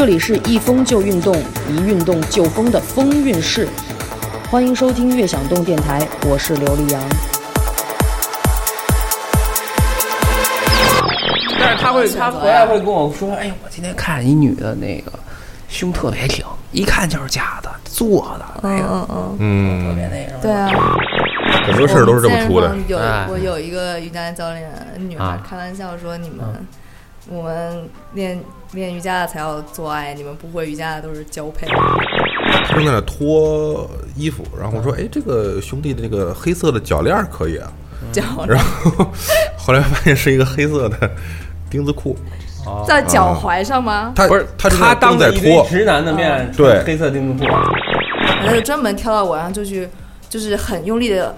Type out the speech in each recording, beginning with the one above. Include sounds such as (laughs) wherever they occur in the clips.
这里是一风就运动，一运动就疯的风韵室，欢迎收听悦享动电台，我是刘力扬。但是他会，他回来会跟我说：“哎呀，我今天看一女的，那个胸特别挺，一看就是假的，做的那个，嗯嗯，特嗯，别那什么。”对啊，很多事儿都是这么出的。有我有一个瑜伽教练女孩啊。开玩笑说：“你们我们练练瑜伽的才要做爱，你们不会瑜伽的都是交配。他正在那脱衣服，然后我说：“哎，这个兄弟的这个黑色的脚链儿可以啊。”脚然后后来发现是一个黑色的丁字裤，在脚踝上吗？他不是他他当在脱，直男的面，对黑色丁字裤，他就专门跳到我，然后就去就是很用力的。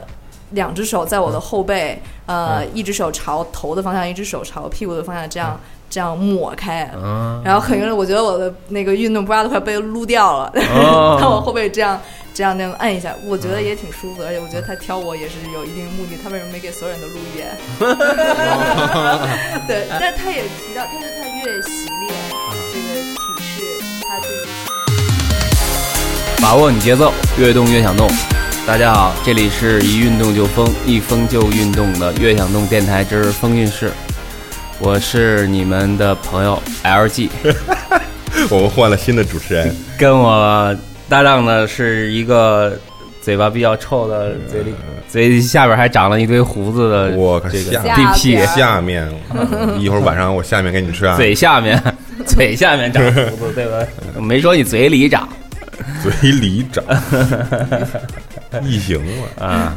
两只手在我的后背，呃，一只手朝头的方向，一只手朝屁股的方向，这样这样抹开，嗯，然后很用力，我觉得我的那个运动 bra 都快被撸掉了，哦。(laughs) 看我后背这样这样那样按一下，我觉得也挺舒服的，而且我觉得他挑我也是有一定目的，他为什么没给所有人都录一遍？(laughs) 对，但是他也提到，他说他越习练这个体式，他对于把握你节奏，越动越想动。大家好，这里是一运动就疯，一疯就运动的越想动电台之风韵事，我是你们的朋友 LG，我们换了新的主持人，跟我搭档的是一个嘴巴比较臭的，嘴里嘴下边还长了一堆胡子的我靠这个下下 DP，边下面 (laughs) 一会儿晚上我下面给你吃啊，嘴下面嘴下面长胡子，对吧？没说你嘴里长。嘴里长，(laughs) 异形嘛。啊，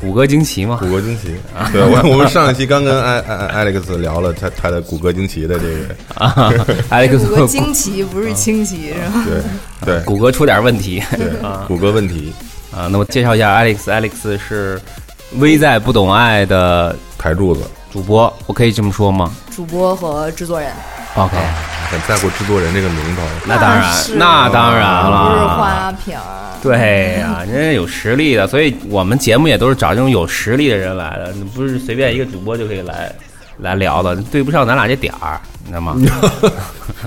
骨骼惊奇嘛骨。骼惊奇啊，对我我们上一期刚跟艾艾艾 Alex 聊了他他的骨骼惊奇的这个，啊，Alex 骨骼惊奇不是清奇是吧？对对骨骼出点问题对 (laughs) 骨骼问题，啊。那我介绍一下 Alex，Alex 是微在不懂爱的台柱子主播，我可以这么说吗主播和制作人，？OK，很在乎制作人这个名头，那当然，那当然了不是了。花瓶儿。对呀、人家有实力的，所以我们节目也都是找这种有实力的人来的，不是随便一个主播就可以来来聊的，对不上咱俩这点儿，你知道吗？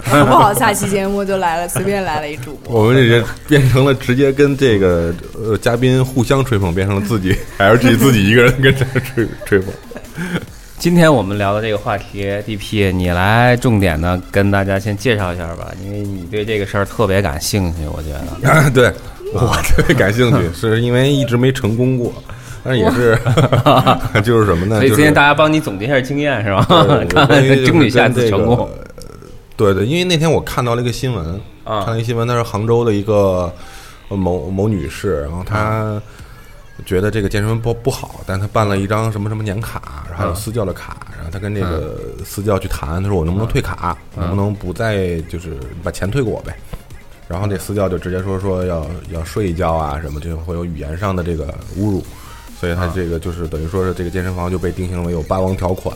搞 (laughs) 不好下期节目就来了，随便来了一主播。我们这人变成了直接跟这个呃嘉宾互相吹捧，变成了自己 LG 自己一个人跟这吹吹捧。今天我们聊的这个话题，DP，你来重点的跟大家先介绍一下吧，因为你对这个事儿特别感兴趣，我觉得。(laughs) 对我特别感兴趣，(laughs) 是因为一直没成功过，但是也是 (laughs) 就是什么呢？所以就是今天大家帮你总结一下经验是吧？对看关于就是争取下次成功。对对，因为那天我看到了一个新闻，啊看了一个新闻，那是杭州的一个呃某某女士，然后她觉得这个健身不不好，但她办了一张什么什么年卡，然后还有嗯私教的卡，然后她跟这个私教去谈，她说我能不能退卡，嗯能不能不再就是把钱退给我呗。然后那私教就直接说说要要睡一觉啊什么，就会有语言上的这个侮辱，所以他这个就是等于说是这个健身房就被定性为有霸王条款，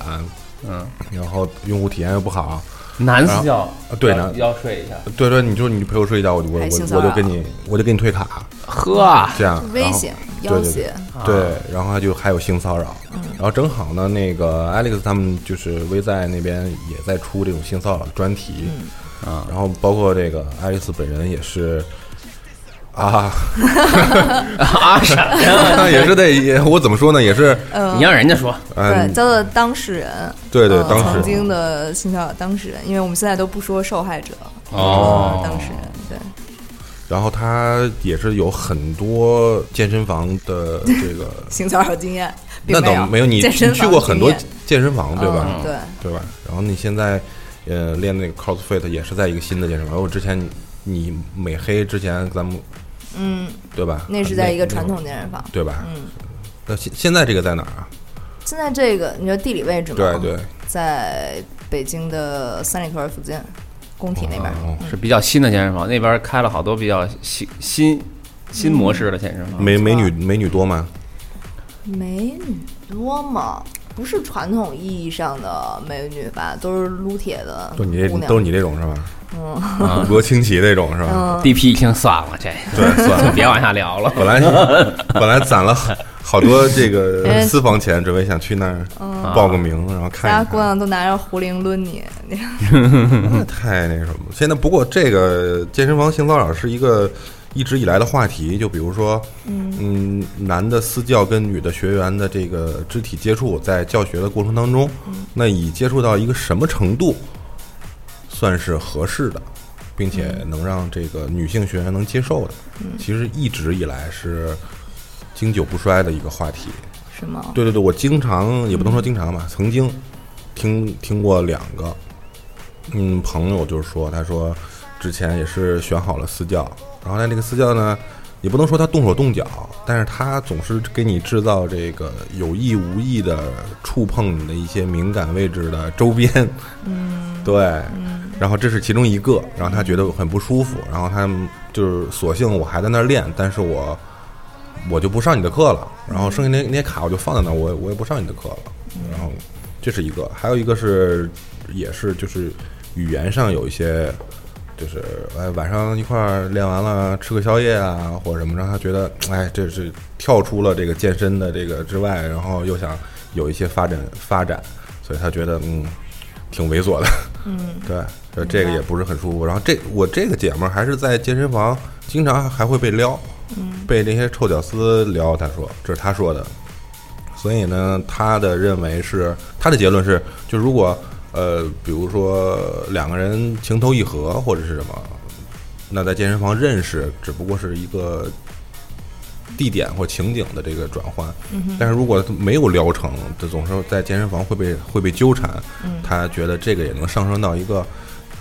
嗯，然后用户体验又不好，男私教要对男要睡一下，对对，你就你陪我睡一觉，我就我我我就给你我就给你退卡，呵，这样危险、然后要挟，对对对，然后他就还有性骚扰，然后正好呢，那个 Alex 他们就是微在那边也在出这种性骚扰专题，啊，然后包括这个爱丽丝本人也是。啊，(laughs) 啊什么呀？也是得也，我怎么说呢？也是，嗯你，让人家说，对，嗯，叫做当事人，对对，呃当时曾经的性骚扰当事人，因为我们现在都不说受害者，哦呃当事人，对，然后他也是有很多健身房的这个，性骚扰经验，并那没有倒没有你健身你去过很多健身房对吧？嗯对，对吧？然后你现在呃练那个 CrossFit 也是在一个新的健身房。我之前你你美黑之前咱们嗯，对吧？那是在一个传统健身房。对吧？嗯，那现现在这个在哪儿啊？现在这个你说地理位置吗？对对，在北京的三里屯附近，工体那边。哦是比较新的健身房，那边开了好多比较新新新模式的健身房。美美女美女多吗？美女多吗？不是传统意义上的美女吧，都是撸铁的都你这都是你这种是吧？嗯罗清奇那种是吧？嗯，，DP 一听算了，这对，(laughs) 算了，别往下聊了。本来本来攒了好好多这个 (laughs) 哎私房钱，准备想去那儿报个名，然后看大家。姑娘都拿着壶铃抡你，你 (laughs) 那太那什么了。现在不过这个健身房性骚扰是一个一直以来的话题，就比如说，嗯。男的私教跟女的学员的这个肢体接触，在教学的过程当中，那以接触到一个什么程度算是合适的，并且能让这个女性学员能接受的，其实一直以来是经久不衰的一个话题。是吗？对对对，我经常也不能说经常吧，曾经听听过两个，嗯，朋友就是说，他说之前也是选好了私教，然后呢，这个私教呢，也不能说他动手动脚，但是他总是给你制造这个有意无意的触碰你的一些敏感位置的周边，嗯，对，然后这是其中一个，然后他觉得很不舒服，然后他就是索性我还在那儿练，但是我我就不上你的课了，然后剩下那那些卡我就放在那儿，我我也不上你的课了。然后这是一个，还有一个是也是就是语言上有一些，就是哎晚上一块儿练完了吃个宵夜啊或者什么，让他觉得哎这是跳出了这个健身的这个之外，然后又想有一些发展发展，所以他觉得嗯挺猥琐的。嗯，(laughs) 对，就这个也不是很舒服。然后这我这个姐们儿还是在健身房，经常还会被撩，嗯被那些臭屌丝撩。她说这是她说的，所以呢，她的认为是她的结论是，就如果呃，比如说两个人情投意合或者是什么，那在健身房认识只不过是一个地点或情景的这个转换。但是如果没有撩成，这总是在健身房会被会被纠缠。他觉得这个也能上升到一个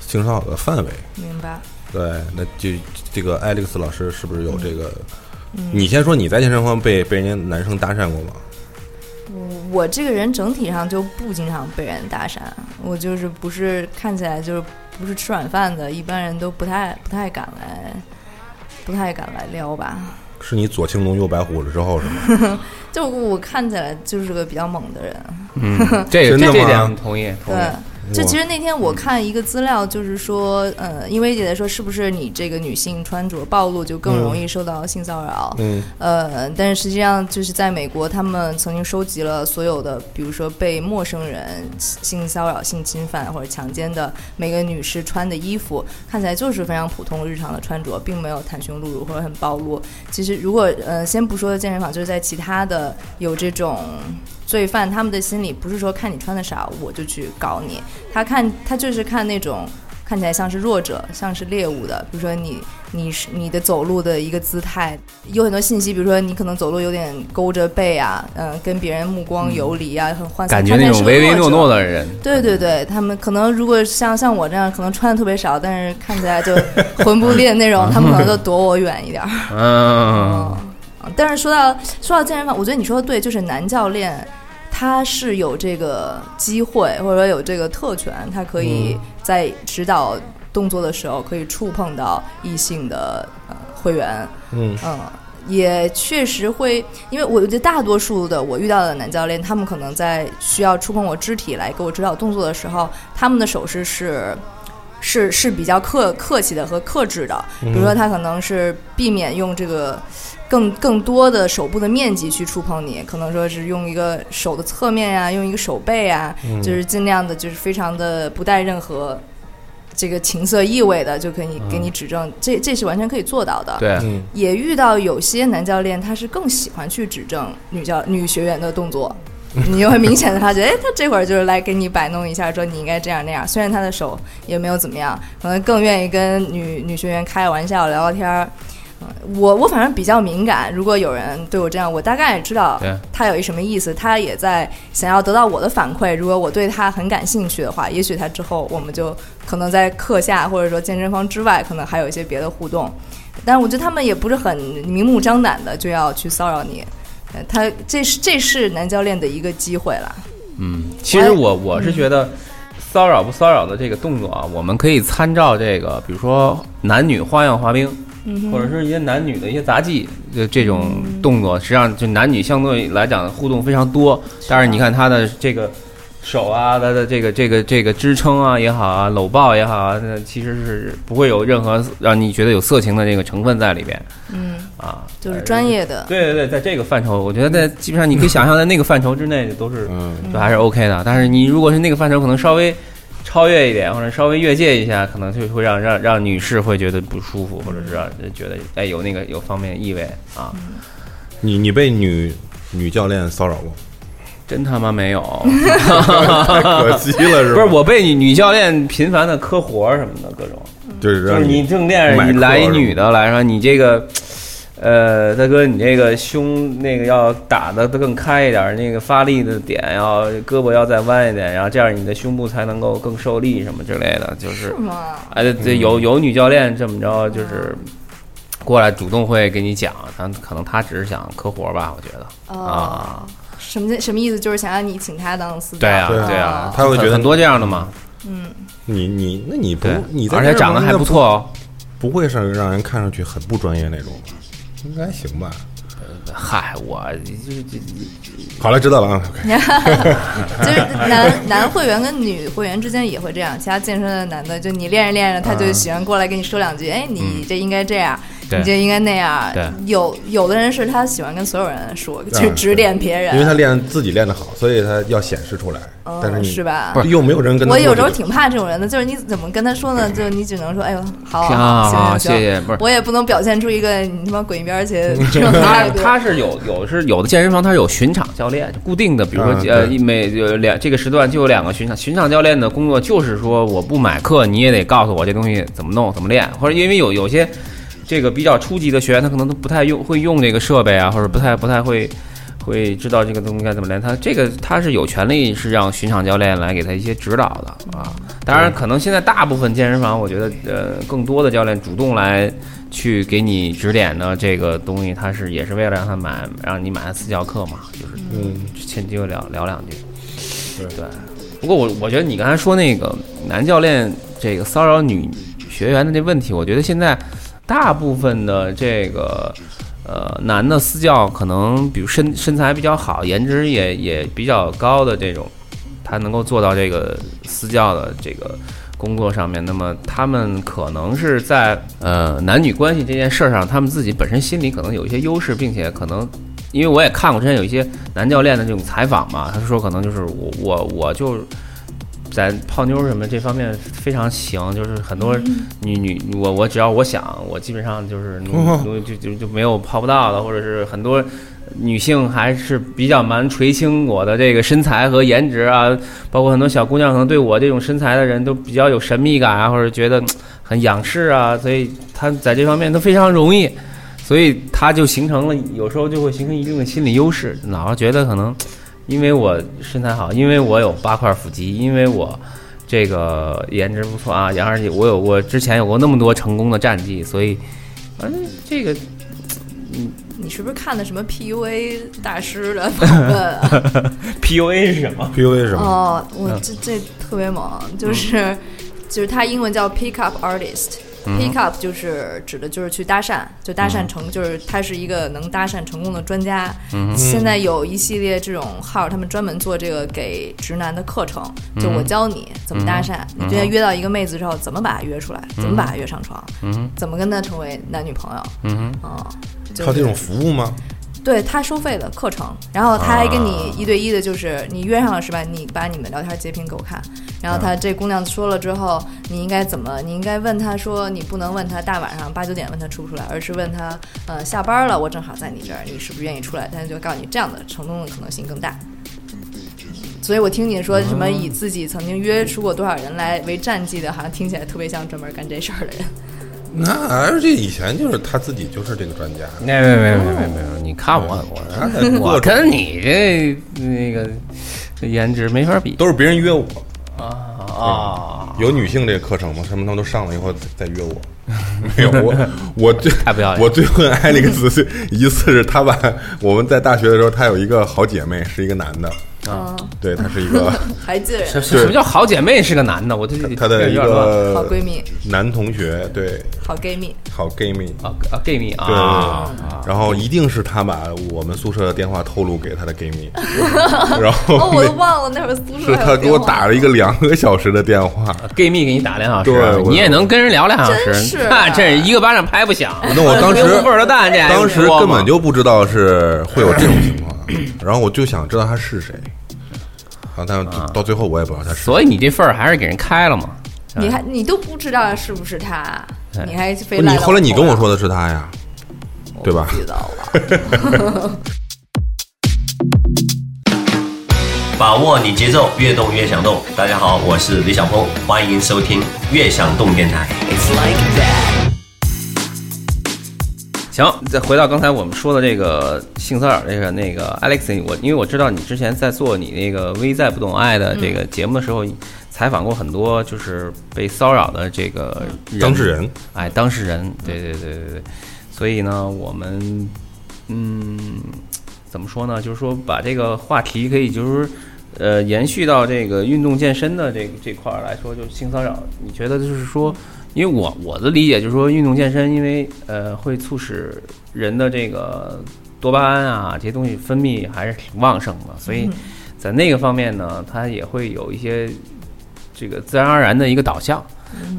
性骚扰的范围。明白。对，那就这个 Alex 老师是不是有这个？你先说你在健身房被被人家男生搭讪过吗？我这个人整体上就不经常被人搭讪，我就是不是看起来就是不是吃软饭的，一般人都不太不太敢来，不太敢来撩吧。是你左青龙右白虎了之后是吗？(laughs) 就我看起来就是个比较猛的人，嗯，这个 (laughs) 真的吗这这点同意同意对。。就其实那天我看一个资料，就是说，呃，因为也在说是不是你这个女性穿着暴露就更容易受到性骚扰，嗯呃，但是实际上就是在美国，他们曾经收集了所有的，比如说被陌生人性骚扰、性侵犯或者强奸的每个女士穿的衣服，看起来就是非常普通日常的穿着，并没有袒胸露乳或者很暴露。其实如果呃，先不说健身房，就是在其他的有这种。罪犯他们的心理不是说看你穿的少我就去搞你，他看他就是看那种看起来像是弱者、像是猎物的，比如说你你是你的走路的一个姿态，有很多信息，比如说你可能走路有点勾着背啊，嗯、跟别人目光游离啊，很涣散，感觉那种唯唯诺诺。的人，对对对，他们可能如果像像我这样，可能穿的特别少，但是看起来就魂不吝那种，(laughs) 他们可能就躲我远一点儿。嗯，嗯，但是说到说到健身房，我觉得你说的对，就是男教练他是有这个机会，或者说有这个特权，他可以在指导动作的时候可以触碰到异性的呃会员，嗯嗯。也确实会，因为我觉得大多数的我遇到的男教练，他们可能在需要触碰我肢体来给我指导动作的时候，他们的手势是是是比较客客气的和克制的。比如说，他可能是避免用这个更更多的手部的面积去触碰你，可能说是用一个手的侧面呀、用一个手背啊，就是尽量的，就是非常的不带任何这个情色意味的，就可以给你指正，这这是完全可以做到的。对，嗯也遇到有些男教练，他是更喜欢去指正女教女学员的动作，(laughs) 你就会明显的发觉，哎，他这会儿就是来给你摆弄一下，说你应该这样那样。虽然他的手也没有怎么样，可能更愿意跟女女学员开玩笑聊聊天儿。嗯我我反正比较敏感，如果有人对我这样，我大概也知道他有一什么意思，他也在想要得到我的反馈。如果我对他很感兴趣的话，也许他之后我们就可能在课下或者说健身房之外，可能还有一些别的互动。但是我觉得他们也不是很明目张胆的就要去骚扰你，呃他这是这是男教练的一个机会了。嗯，其实我我是觉得骚扰不骚扰的这个动作啊，我们可以参照这个，比如说男女花样滑冰，或者是一些男女的一些杂技，就这种动作，实际上就男女相对来讲互动非常多。但是你看他的这个手啊，他的这个这个这个支撑啊也好啊，搂抱也好啊，那其实是不会有任何让你觉得有色情的这个成分在里边嗯，啊。就是专业的。对对对，在这个范畴，我觉得在基本上你可以想象，在那个范畴之内都是嗯，就还是 OK 的。但是你如果是那个范畴，可能稍微超越一点，或者稍微越界一下，可能就会让让让女士会觉得不舒服，或者是让人觉得哎有那个有方面意味啊。你你被女女教练骚扰过？真他妈没有，(laughs) 可惜了，是吧？不是我被女女教练频繁的磕活什么的各种。就是就是你正练买课你来一女的来说，你这个，呃，大哥，你这个胸那个要打的更开一点，那个发力的点要胳膊要再弯一点，然后这样你的胸部才能够更受力什么之类的，就是是，吗？哎，有有女教练这么着，就是过来主动会给你讲，但可能他只是想磕活吧，我觉得哦啊，什么什么意思？就是想让你请他当私教。对啊对对啊，他会觉得很多这样的嘛，嗯，你你那你不，你在而且长得还不错哦。不会是让人看上去很不专业那种吧？应该行吧？嗨，我就这好了，知道了啊。(laughs) 就是男 (laughs) 男会员跟女会员之间也会这样，其他健身的男的，就你练着练着，他就喜欢过来跟你说两句，哎，你这应该这样，对你就应该那样。对有有的人是他喜欢跟所有人说，去指点别人，因为他练自己练得好，所以他要显示出来。但是是吧？又没有人跟他我有时候挺怕这种人的，就是你怎么跟他说呢？就你只能说，哎呦，好好啊好，行行行，谢谢，不是。我也不能表现出一个你他妈滚一边儿去 (laughs) 这种他态度。他是有有是有的健身房，他是有巡场教练，固定的，比如说、啊呃每有两这个时段就有两个巡场。巡场教练的工作就是说，我不买课你也得告诉我这东西怎么弄怎么练，或者因为有有些这个比较初级的学员，他可能都不太用会用这个设备啊，或者不太不太会。会知道这个东西该怎么练，他这个他是有权利是让巡场教练来给他一些指导的啊。当然，可能现在大部分健身房，我觉得呃更多的教练主动来去给你指点的这个东西，他是也是为了让他买让你买他私教课嘛，就是嗯，前期会聊聊两句。对对，不过我我觉得你刚才说那个男教练这个骚扰女学员的那问题，我觉得现在大部分的这个呃男的私教，可能比如身身材比较好，颜值也也比较高的这种，他能够做到这个私教的这个。工作上面，那么他们可能是在呃男女关系这件事上，他们自己本身心里可能有一些优势，并且可能因为我也看过之前有一些男教练的这种采访嘛，他说可能就是我我我就在泡妞什么这方面非常行，就是很多女女我我只要我想，我基本上就是哦努努就就就没有泡不到的，或者是很多。女性还是比较蛮垂青我的这个身材和颜值啊，包括很多小姑娘可能对我这种身材的人都比较有神秘感啊，或者觉得很仰视啊，所以她在这方面都非常容易，所以她就形成了有时候就会形成一定的心理优势，老是觉得可能因为我身材好，因为我有八块腹肌，因为我这个颜值不错啊，而且我有我之前有过那么多成功的战绩，所以反正这个你是不是看的什么 (laughs) PUA 大师的访问啊？PUA 是什么？PUA 是什么？哦，我嗯这这特别猛，就是就是他英文叫 pick up artist。Pick up 就是指的就是去搭讪，就搭讪成，就是他是一个能搭讪成功的专家。现在有一系列这种号，他们专门做这个给直男的课程，就我教你怎么搭讪。你今天约到一个妹子之后，怎么把她约出来，怎么把她约上床，怎么跟她成为男女朋友。嗯哼，啊，就是靠这种服务吗？对他收费的课程，然后他还跟你一对一的，就是你约上了是吧？你把你们聊天截屏给我看，然后他这姑娘说了之后，你应该怎么？你应该问他说，你不能问他大晚上八九点问他出不出来，而是问他，呃，下班了，我正好在你这儿，你是不是愿意出来？他就告诉你这样的成功的可能性更大。所以我听你说什么以自己曾经约出过多少人来为战绩的，好像听起来特别像专门干这事儿的人。那而且以前就是他自己就是这个专家，没没没没没没有，你看我我我跟你这那个这颜值没法比都是别人约我。啊啊！有女性这个课程吗？什么他们都上了以后再约我。(laughs) 没有我，我最太不要脸我最恨艾利克斯是一次是他把我们在大学的时候，他有一个好姐妹是一个男的，嗯，对她是一个还记得，什什么叫好姐妹是个男的？我这她的一个好闺蜜，男同学，对，好 gay 蜜，好 gay 蜜。啊啊 gay 蜜啊。对对啊，然后一定是他把我们宿舍的电话透露给他的 gay 蜜，(laughs) 然后哦，我都忘了那会儿宿舍是他给我打了一个两个小时的电话，gay 蜜给你打两小时对，你也能跟人聊两小时，那这一个巴掌拍不响。那我当时 (laughs) 当时根本就不知道是会有这种情况，然后我就想知道他是谁，然后但到最后我也不知道他是谁。所以你这份儿还是给人开了嘛？你还你都不知道是不是他，你还非不你后来你跟我说的是他呀，对吧不知道了。(laughs) 把握你节奏，越动越想动。大家好，我是李小峰，欢迎收听越想动电台。行，再回到刚才我们说的这个性骚扰这个那个 Alex，我因为我知道你之前在做你那个微在不懂爱的这个节目的时候，采访过很多就是被骚扰的这个人当事人，哎，当事人，对对对对对，所以呢，我们嗯，怎么说呢？就是说把这个话题可以就是呃延续到这个运动健身的这这块儿来说，就是性骚扰，你觉得就是说，因为我我的理解就是说，运动健身因为呃会促使人的这个多巴胺啊这些东西分泌还是挺旺盛的，所以在那个方面呢，它也会有一些这个自然而然的一个导向。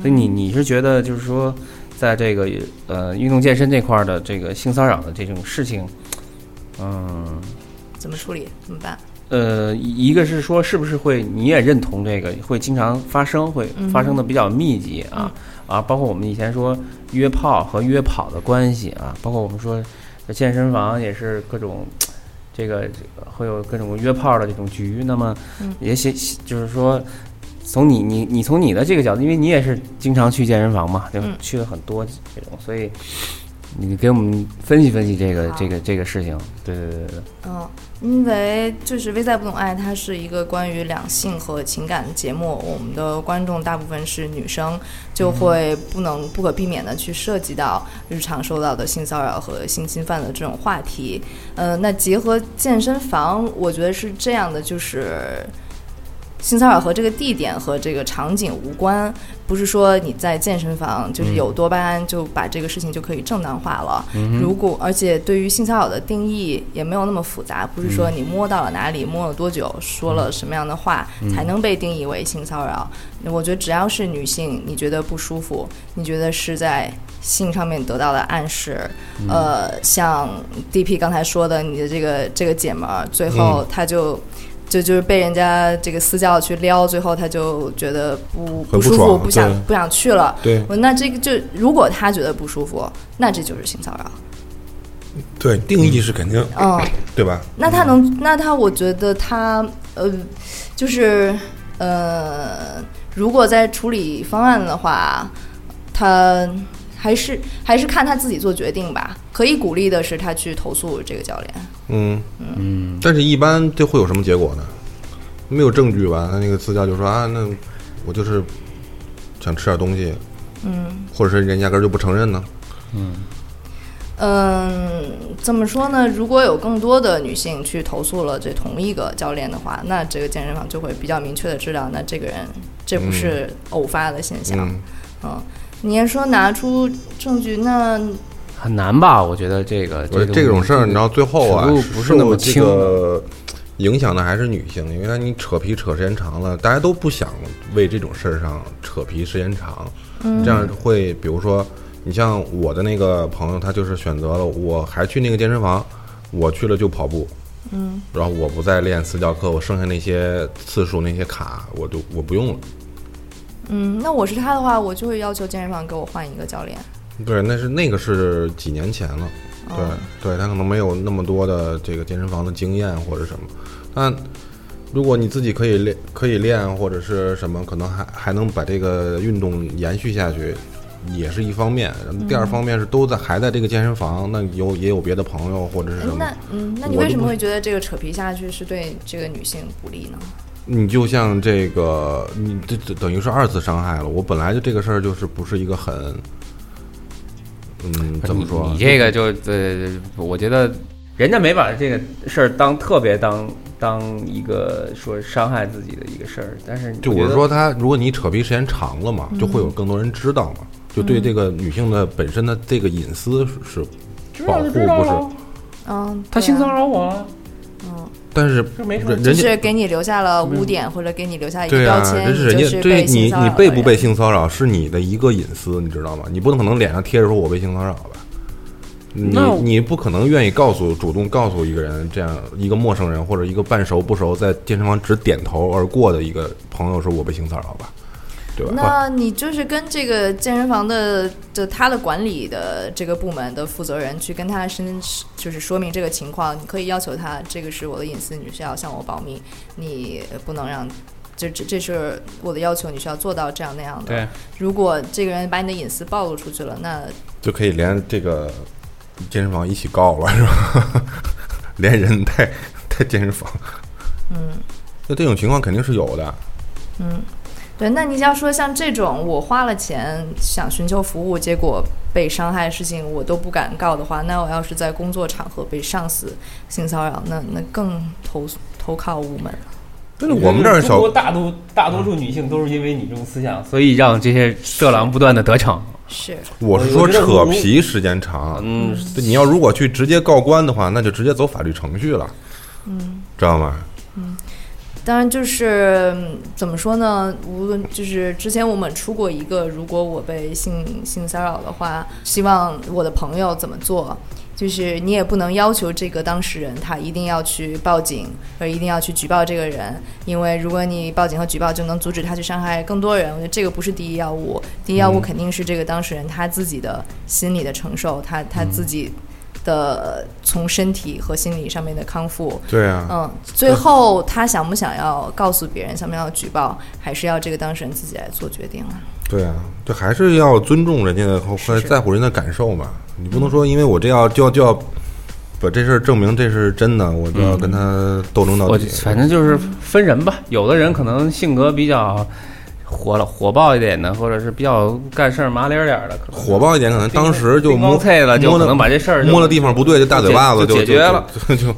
所以你你是觉得就是说，在这个呃运动健身这块儿的这个性骚扰的这种事情，嗯怎么处理？怎么办？呃，一一个是说是不是会你也认同这个会经常发生，会发生的比较密集啊、啊，包括我们以前说约炮和约跑的关系啊，包括我们说健身房也是各种。这个这个会有各种约炮的这种局，那么嗯也许就是说，从你你你从你的这个角度，因为你也是经常去健身房嘛，对吧？嗯去了很多这种，所以你给我们分析分析这个这个这个事情。对对对对对，嗯，因为就是《微在不懂爱》，它是一个关于两性和情感的节目，我们的观众大部分是女生，就会不能不可避免的去涉及到日常受到的性骚扰和性侵犯的这种话题。呃，那结合健身房，我觉得是这样的，就是。性骚扰和这个地点和这个场景无关，不是说你在健身房就是有多巴胺就把这个事情就可以正当化了。如果而且对于性骚扰的定义也没有那么复杂，不是说你摸到了哪里、摸了多久、说了什么样的话才能被定义为性骚扰。我觉得只要是女性，你觉得不舒服，你觉得是在性上面得到的暗示，呃，像 DP 刚才说的，你的这个这个姐们儿，最后她就。就就是被人家这个私教去撩，最后他就觉得不不舒服，爽不想不想去了。对我那这个就如果他觉得不舒服，那这就是性骚扰。对，定义是肯定，嗯，对吧？那他能，那他我觉得他呃，就是呃，如果在处理方案的话，他还是还是看他自己做决定吧。可以鼓励的是他去投诉这个教练。嗯嗯，但是一般这会有什么结果呢？没有证据吧？他那个私教就说啊，那我就是想吃点东西，嗯，或者是人压根儿就不承认呢？嗯，怎么说呢？如果有更多的女性去投诉了这同一个教练的话，那这个健身房就会比较明确的知道，那这个人这不是偶发的现象。嗯，嗯，你要说拿出证据，那很难吧？我觉得这个我说这种事儿，你知道最后啊，不是那么轻个影响的还是女性，因为你扯皮扯时间长了，大家都不想为这种事儿上扯皮时间长，这样会，比如说，你像我的那个朋友，他就是选择了，我还去那个健身房，我去了就跑步，嗯，然后我不再练私教课，我剩下那些次数那些卡，我就我不用了。嗯，那我是他的话，我就会要求健身房给我换一个教练。对，那是那个是几年前了，对、哦对，他可能没有那么多的这个健身房的经验或者什么，但如果你自己可以练，可以练或者是什么，可能还还能把这个运动延续下去，也是一方面。第二方面是都在还在这个健身房，那有也有别的朋友或者是什么，那嗯，那你为什么会觉得这个扯皮下去是对这个女性不利呢？你就像这个，你这这等于是二次伤害了。我本来就这个事儿就是不是一个很，嗯，怎么说？你？你这个就呃，我觉得人家没把这个事儿当特别当当一个说伤害自己的一个事儿，但是就我是说，他如果你扯皮时间长了嘛，就会有更多人知道嘛，就对这个女性的本身的这个隐私是是保护，不是？嗯，他性骚扰，我啊，但是人人家是给你留下了污点，或者给你留下一个标签，这是人你就是家对你被性骚扰你被不被性骚扰是你的一个隐私，你知道吗？你不能可能脸上贴着说我被性骚扰吧？你你不可能愿意告诉主动告诉一个人这样一个陌生人或者一个半熟不熟在健身房只点头而过的一个朋友说我被性骚扰吧，对吧？那你就是跟这个健身房的就他的管理的这个部门的负责人去跟他申，就是说明这个情况，你可以要求他，这个是我的隐私，你需要向我保密，你不能让。这这这是我的要求，你需要做到这样那样的。对，如果这个人把你的隐私暴露出去了，那就可以连这个健身房一起告了，是吧？(laughs) 连人带带健身房，嗯那这种情况肯定是有的。嗯，对。那你要说像这种我花了钱想寻求服务，结果被伤害的事情，我都不敢告的话，那我要是在工作场合被上司性骚扰，那那更投投靠无门了。但是我们这儿中小大多大多数女性都是因为你这种思想，所以让这些色狼不断的得逞。是，我是说扯皮时间长，嗯，对你要如果去直接告官的话，那就直接走法律程序了，嗯，知道吗？当然就是怎么说呢？无论就是之前我们出过一个，如果我被性性骚扰的话，希望我的朋友怎么做？就是你也不能要求这个当事人他一定要去报警，而一定要去举报这个人，因为如果你报警和举报就能阻止他去伤害更多人，我觉得这个不是第一要务。第一要务肯定是这个当事人他自己的心理的承受，他他自己的从身体和心理上面的康复。对啊，嗯，最后他想不想要告诉别人，想不想要举报，还是要这个当事人自己来做决定啊。对啊，这还是要尊重人家的和是在乎人的感受嘛。你不能说因为我这要就要就要把这事儿证明这是真的，我就要跟他斗争到我底。反正就是分人吧，有的人可能性格比较火了火爆一点的，或者是比较干事儿麻利儿点儿的，火爆一点，可能当时就叮摸咣脆了，就可能把这事儿摸的地方不对，就大嘴巴子就就解决了，就就就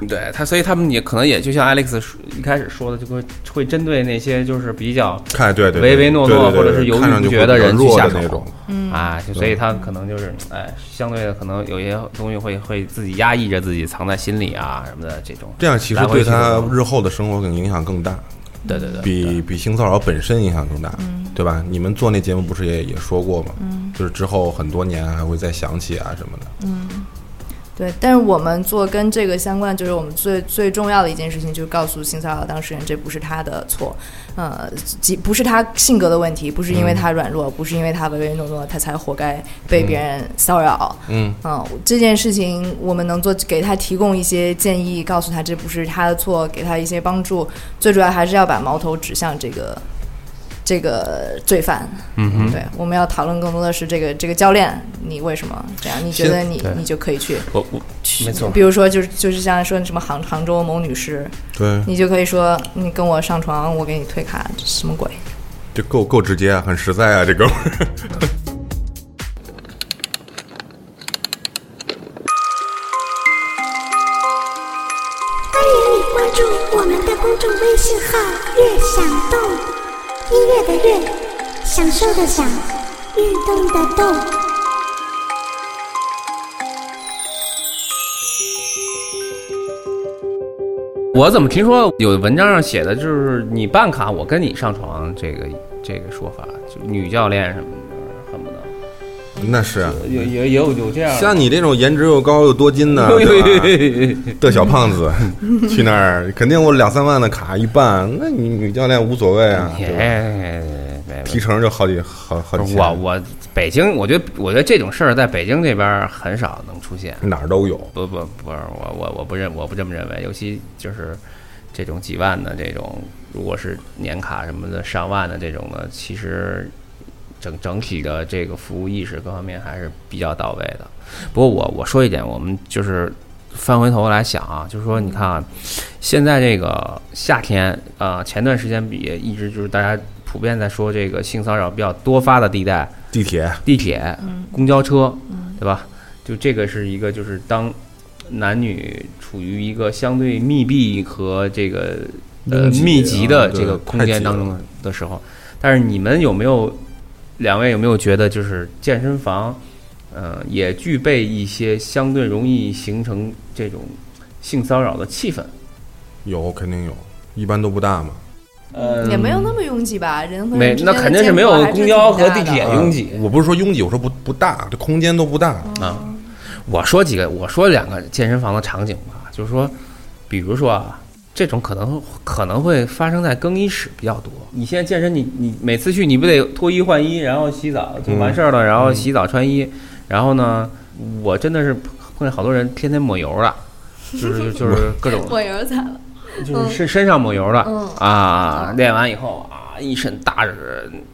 (laughs) 对他，所以他们也可能也就像 Alex 一开始说的，就会会针对那些就是比较看对对对唯唯诺诺对对对或者是犹豫不决的人去下手那种。嗯啊，就所以他可能就是哎，相对的可能有些东西会会自己压抑着自己藏在心里啊什么的这种。这样其实对他日后的生活可能影响更大，对对对，比比性骚扰本身影响更大，嗯对吧？你们做那节目不是也也说过吗？就是之后很多年还会再想起啊什么的。对，但是我们做跟这个相关，就是我们最最重要的一件事情，就是告诉性骚扰当事人，这不是他的错，呃，即不是他性格的问题，不是因为他软弱，不是因为他唯唯诺诺，他才活该被别人骚扰。嗯，嗯，这件事情我们能做，给他提供一些建议，告诉他这不是他的错，给他一些帮助。最主要还是要把矛头指向这个这个罪犯。嗯哼，对，我们要讨论更多的是这个这个教练，你为什么这样？你觉得你你就可以去我我去，没错比如说就是就是像说什么杭杭州某女士，对，你就可以说你跟我上床，我给你退卡，这什么鬼？这够够直接啊，很实在啊，这哥们儿。我怎么听说有文章上写的就是你办卡，我跟你上床这个这个说法，就女教练什么的，恨不得那是啊，有有也有有这样。像你这种颜值又高又多金的？(laughs) 的小胖子去那儿，肯定我两三万的卡一办，那女女教练无所谓啊，提成就好几好好几千，我我北京，我觉得我觉得这种事儿在北京这边很少能出现。哪儿都有。不不不是我我我不认我不这么认为，尤其就是这种几万的这种，如果是年卡什么的上万的这种的，其实整整体的这个服务意识各方面还是比较到位的。不过我我说一点，我们就是翻回头来想啊，就是说你看啊，现在这个夏天啊、呃前段时间比一直就是大家普遍在说这个性骚扰比较多发的地带，地铁，地铁、公交车，对吧？就这个是一个，就是当男女处于一个相对密闭和这个呃密集的这个空间当中的时候，但是你们有没有两位有没有觉得就是健身房，呃，也具备一些相对容易形成这种性骚扰的气氛？有肯定有，一般都不大嘛。呃，也没有那么拥挤吧，人和没人之间的那肯定是没有公交和地铁拥挤啊我不是说拥挤，我说不不大，这空间都不大。啊。我说几个，我说两个健身房的场景吧，就是说，比如说啊，这种可能可能会发生在更衣室比较多。你现在健身，你你每次去你不得脱衣换衣，然后洗澡就完事儿了，然后洗澡穿衣，然后呢，我真的是碰见好多人天天抹油了，就是就是 (laughs) 各种抹油咋了？就是身身上抹油的、嗯啊，练完以后啊，一身大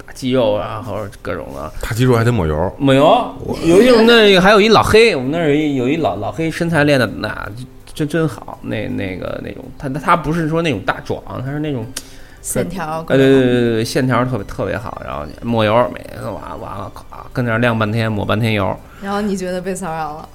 大肌肉啊，或者各种的。大肌肉还得抹油，抹油，有一种那还有一老黑，我们那儿有一有一老老黑，身材练的那真真好，那那个那种，他他他不是说那种大壮，他是那种，线条，呃对对对对对，线条特别特别好，然后抹油，每次完完了，咔跟那儿晾半天，抹半天油。然后你觉得被骚扰了？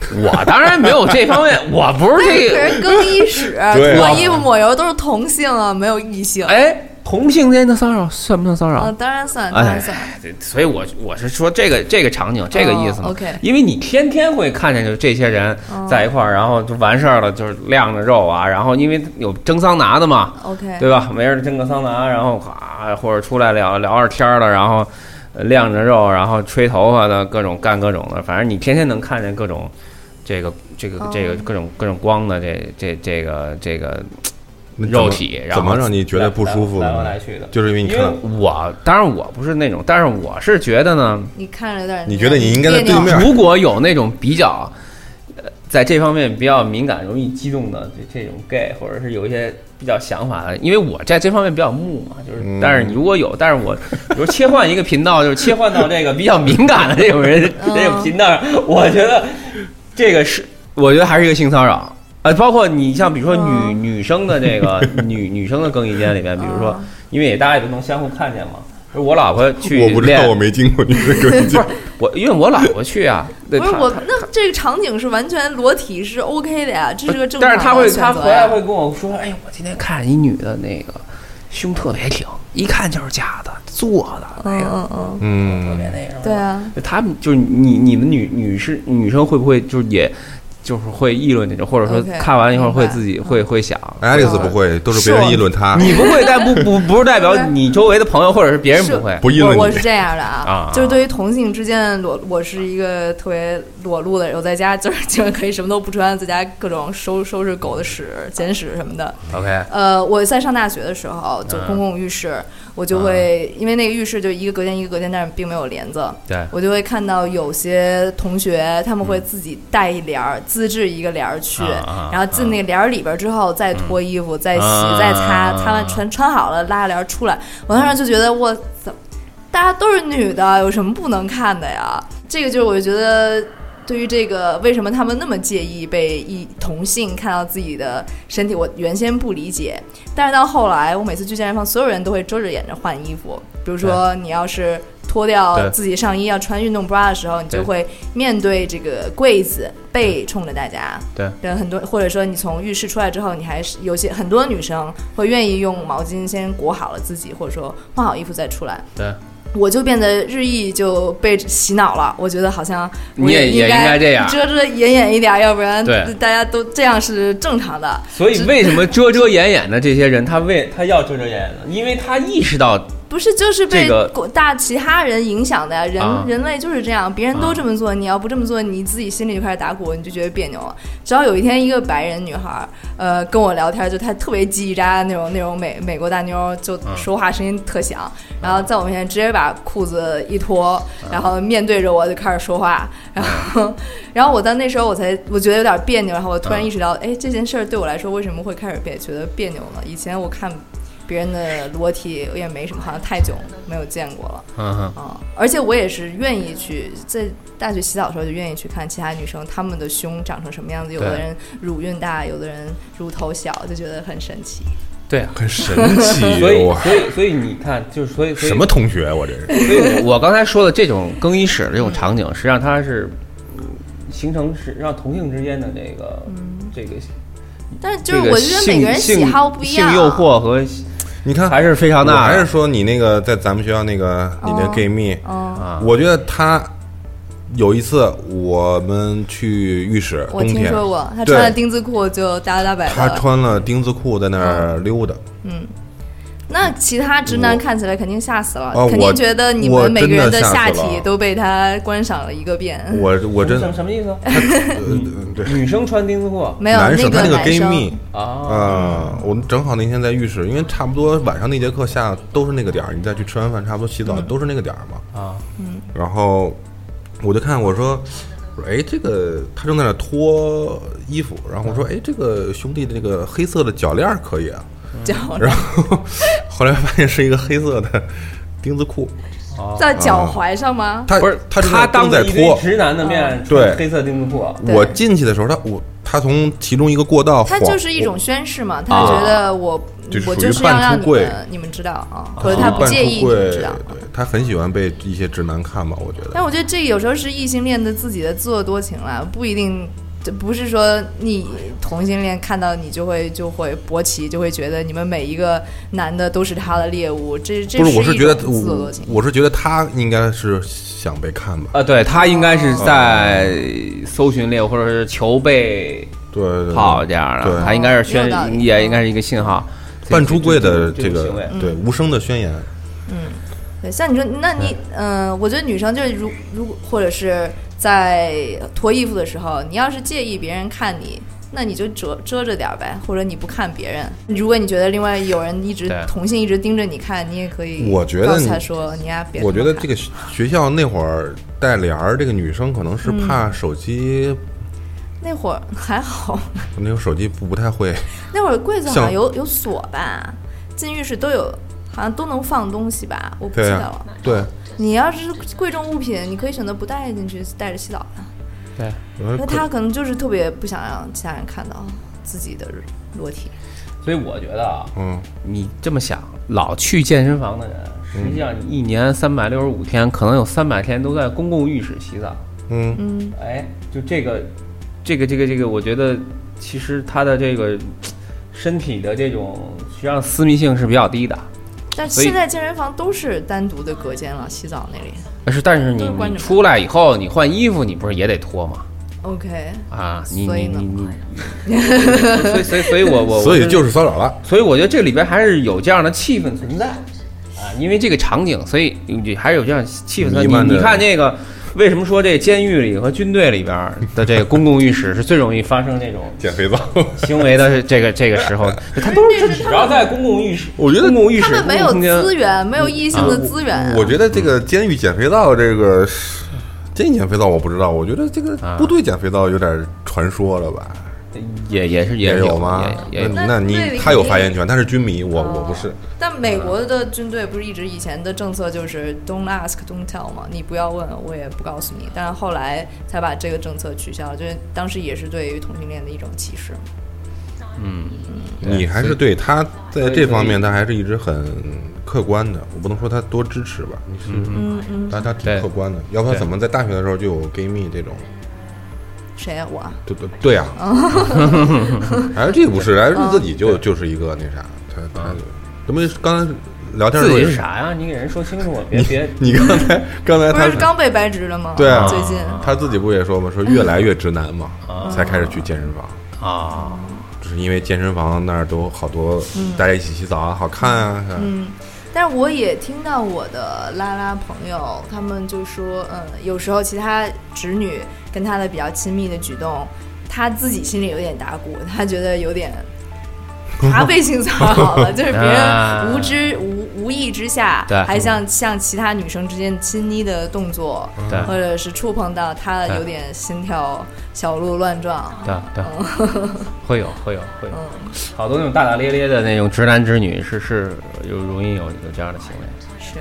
(laughs) 我当然没有这方面，我不是这可个，是更衣室 (laughs) 脱衣服抹油都是同性啊，没有异性。哎，同性间的骚扰算不算骚扰？嗯，当然算，当然算。所以我我是说这个这个场景这个意思，OK 因为你天天会看见就这些人在一块儿，然后就完事儿了，就是晾着肉啊，然后因为有蒸桑拿的嘛，OK，对吧？没人蒸个桑拿，然后啊或者出来聊聊着天儿了，然后呃晾着肉，然后吹头发的各种干各种的，反正你天天能看见各种这个这个这个哦各种各种光的这这这个这个肉体，然后怎么让你觉得不舒服来来呢？来去的。就是因为你看，我当然我不是那种，但是我是觉得呢，你看着有点，你觉得你应该在对面如果有那种比较，呃，在这方面比较敏感、容易激动的这这种 gay，或者是有一些比较想法的，因为我在这方面比较木嘛，就是，嗯但是你如果有，但是我 (laughs) 比如切换一个频道，就是切换到这个比较敏感的这种人嗯这种频道上，我觉得这个是，我觉得还是一个性骚扰。呃，包括你像比如说女、嗯女生的这个 (laughs) 女女生的更衣间里面，比如说，嗯因为也大家也都能相互看见嘛。我老婆去我不知道，练。我没经过你这个 (laughs) 不是我，因为我老婆去啊，不是我那这个场景是完全裸体是 OK 的呀，这是个正常但是他会，的选择她回来会跟我说：“哎呦，我今天看一女的，那个胸特别挺，一看就是假的，做的，那嗯个嗯。嗯，特别嗯，那什么。”对，啊，他们就是你你们女女士女生会不会就是也就是会议论这种，或者说 OK，看完以后会自己会会想。爱丽丝不会，都是别人议论他。(laughs) 你不会，但不不不是代表 (laughs) 你周围的朋友或者是别人不会。不议论你。我我是这样的啊。啊，就是对于同性之间裸，我是一个特别裸露的人，我在家就是基本可以什么都不穿，在家各种收收拾狗的屎、捡屎什么的。OK，呃，我在上大学的时候，就嗯。公共浴室，我就会因为那个浴室就一个隔间一个隔间，但是并没有帘子，对，我就会看到有些同学他们会自己带一帘儿，自制一个帘儿去，然后进那个帘儿里边儿之后再脱衣服、再洗、啊再擦，擦完穿穿好了拉帘儿出来。我当时就觉得我怎么大家都是女的，有什么不能看的呀？这个就是我就觉得。对于这个，为什么他们那么介意被一同性看到自己的身体？我原先不理解，但是到后来，我每次去健身房，所有人都会遮着眼着换衣服。比如说，你要是脱掉自己上衣要穿运动 bra 的时候，你就会面对这个柜子，背冲着大家。对，人很多，或者说你从浴室出来之后，你还是有些很多女生会愿意用毛巾先裹好了自己，或者说换好衣服再出来。对，我就变得日益就被洗脑了，我觉得好像你也也应应该这样遮遮掩掩一点，要不然对大家都这样是正常的。所以为什么遮遮掩掩的这些人，他为他要遮遮掩掩的？因为他意识到不是，就是被大其他人影响的呀。人、啊人类就是这样，别人都这么做，你要不这么做，你自己心里就开始打鼓，你就觉得别扭了。直到有一天，一个白人女孩儿，呃，跟我聊天，就她特别叽叽喳喳那种那种美美国大妞，就说话声音特响，然后在我面前直接把裤子一脱，然后面对着我就开始说话，然后 (laughs) 然后我到那时候我才我觉得有点别扭，然后我突然意识到，哎，这件事儿对我来说为什么会开始别觉得别扭了？以前我看。别人的裸体也没什么，好像太久没有见过了。嗯哼，啊、而且我也是愿意去在大学洗澡的时候就愿意去看其他女生她们的胸长成什么样子，有的人乳晕大，有的人乳头小，就觉得很神奇。对，很神奇 (laughs) 所以！所以所以你看，就是所以所以什么同学，我这是。(laughs) 所以我我刚才说的这种更衣室的这种场景，实际上它是嗯形成是让同性之间的这个、这个但是就是我觉得每个人喜好不一样，性诱惑和你看还是非常我大的，还是说你那个在咱们学校那个你那哦 gay 蜜，嗯，啊，我觉得他有一次我们去浴室，我冬天。听说过，他穿了丁字裤就大摇大摆。他穿了丁字裤在那儿溜达，那其他直男看起来肯定吓死了，肯定觉得你们每个人的下体都被他观赏了一个遍。我我真什么意思？女生穿丁字裤没有男生他那个 gay 生，蜜。啊？啊、我们正好那天在浴室，因为差不多晚上那节课下都是那个点儿，你再去吃完饭，差不多洗澡都是那个点儿嘛。啊，然后我就看我说，我说哎，这个他正在那脱衣服，然后我说，哎，这个兄弟的这个黑色的脚链可以啊。脚然后后来发现是一个黑色的丁字裤，在脚踝上吗？他不是他他当在脱。直男的面对。黑色丁字裤，对。我进去的时候，他我他从其中一个过道他就是一种宣誓嘛，他觉得我就我就是要让你们你们知道啊，或者他不介意你们知道。对他很喜欢被一些直男看吧，我觉得。但我觉得这有时候是异性恋的自己的自作多情了，不一定，这不是说你同性恋看到你就会就会勃起，就会觉得你们每一个男的都是他的猎物，这这不是，我是觉得一种自作多我情。我是觉得他应该是想被看吧。啊，对他应该是在搜寻猎物或者是求被对对对，泡这样的，他应该是宣也应该是一个信号，半出柜的这个行为对无声的宣言，嗯对，像你说，那你嗯、呃我觉得女生就是如如果或者是在脱衣服的时候，你要是介意别人看你。那你就遮遮着点儿呗，或者你不看别人。如果你觉得另外有人一直同性一直盯着你看，你也可以。我觉得你告诉他说你呀、别。我觉得这个学学校那会儿带帘儿，这个女生可能是怕手机，那会儿还好，那会儿手机不不太会。那会儿柜子好像像有有锁吧，进浴室都有，好像都能放东西吧，我不记得了。，对，你要是贵重物品，你可以选择不带进去，带着洗澡的。对，那他可能就是特别不想让其他人看到自己的裸体。所以我觉得啊，嗯，你这么想，老去健身房的人，实际上你一年三百六十五天，可能有三百天都在公共浴室洗澡。嗯，嗯，哎，就这个，这个，这个，这个，我觉得其实他的这个身体的这种实际上私密性是比较低的。但现在健身房都是单独的隔间了，洗澡那里。但是，但是你出来以后，你换衣服，你不是也得脱吗？OK，啊，你所以呢你 (laughs) 你你，所以所以所以我我所以就是是骚扰了。所以我觉得这里边还是有这样的气氛存在啊，因为这个场景，所以你还是有这样气氛你你看这个，为什么说这监狱里和军队里边的这个公共浴室是最容易发生这种捡肥皂，行为的这个这个时候？(laughs) 他都是只要在公共浴室，我觉得公共浴室他们没有资源，没有异性的资源。我觉得这个监狱捡肥皂这个是监狱捡肥皂我不知道，我觉得这个啊部队减肥皂有点传说了吧？也也是也有吗？也也那那你他有发言权，他是军迷，我我不是。但美国的军队不是一直以前的政策就是 don't ask, don't tell 吗？你不要问，我也不告诉你。但是后来才把这个政策取消，就是当时也是对于同性恋的一种歧视。嗯你还是对他在这方面，他还是一直很客观的。我不能说他多支持吧，你是，嗯嗯，但他挺客观的。要不然怎么在大学的时候就有 gay 蜜这种？谁呀、我啊？对对对呀，还 (laughs) 是这不是，还是自己就就是一个那啥，他他怎么刚才聊天的时自候是。啥呀？你给人说清楚，别别。你刚才刚才不他是刚被掰直了吗？对啊。最近。他自己不也说吗，说越来越直男嘛，才开始去健身房，啊，就是因为健身房那儿都好多大家一起洗澡啊，好看啊，是嗯，但是我也听到我的拉拉朋友，他们就说，嗯，有时候其他侄女跟他的比较亲密的举动，他自己心里有点打鼓，他觉得有点。(laughs) 他被性骚扰了，(laughs) 就是别人无知无无意之下，还像像其他女生之间亲昵的动作，对。或者是触碰到他有点心跳小鹿乱撞，对对，(laughs) 会有会有会有，好多那种大大咧咧的那种直男直女是是有容易有有这样的行为。是，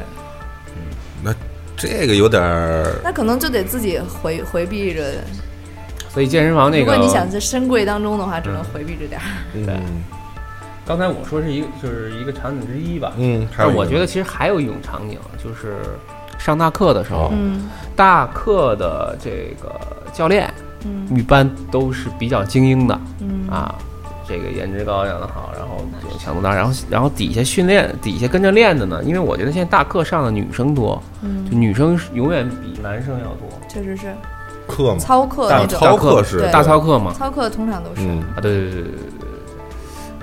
嗯。那这个有点儿，那可能就得自己回回避着。所以健身房那个，如果你想在深柜当中的话，只能回避着点儿。对。嗯刚才我说是一个就是一个场景之一吧，嗯，但我觉得其实还有一种场景，就是上大课的时候，嗯大课的这个教练嗯。一般都是比较精英的，嗯。啊，这个颜值高养得好，然后这种强度大，然后然后底下训练底下跟着练的呢，因为我觉得现在大课上的女生多，嗯。就女生永远比男生要多，确实是。课嘛，操课大那种，操课是大操课嘛，操课通常都是。嗯，啊，对对对对对对，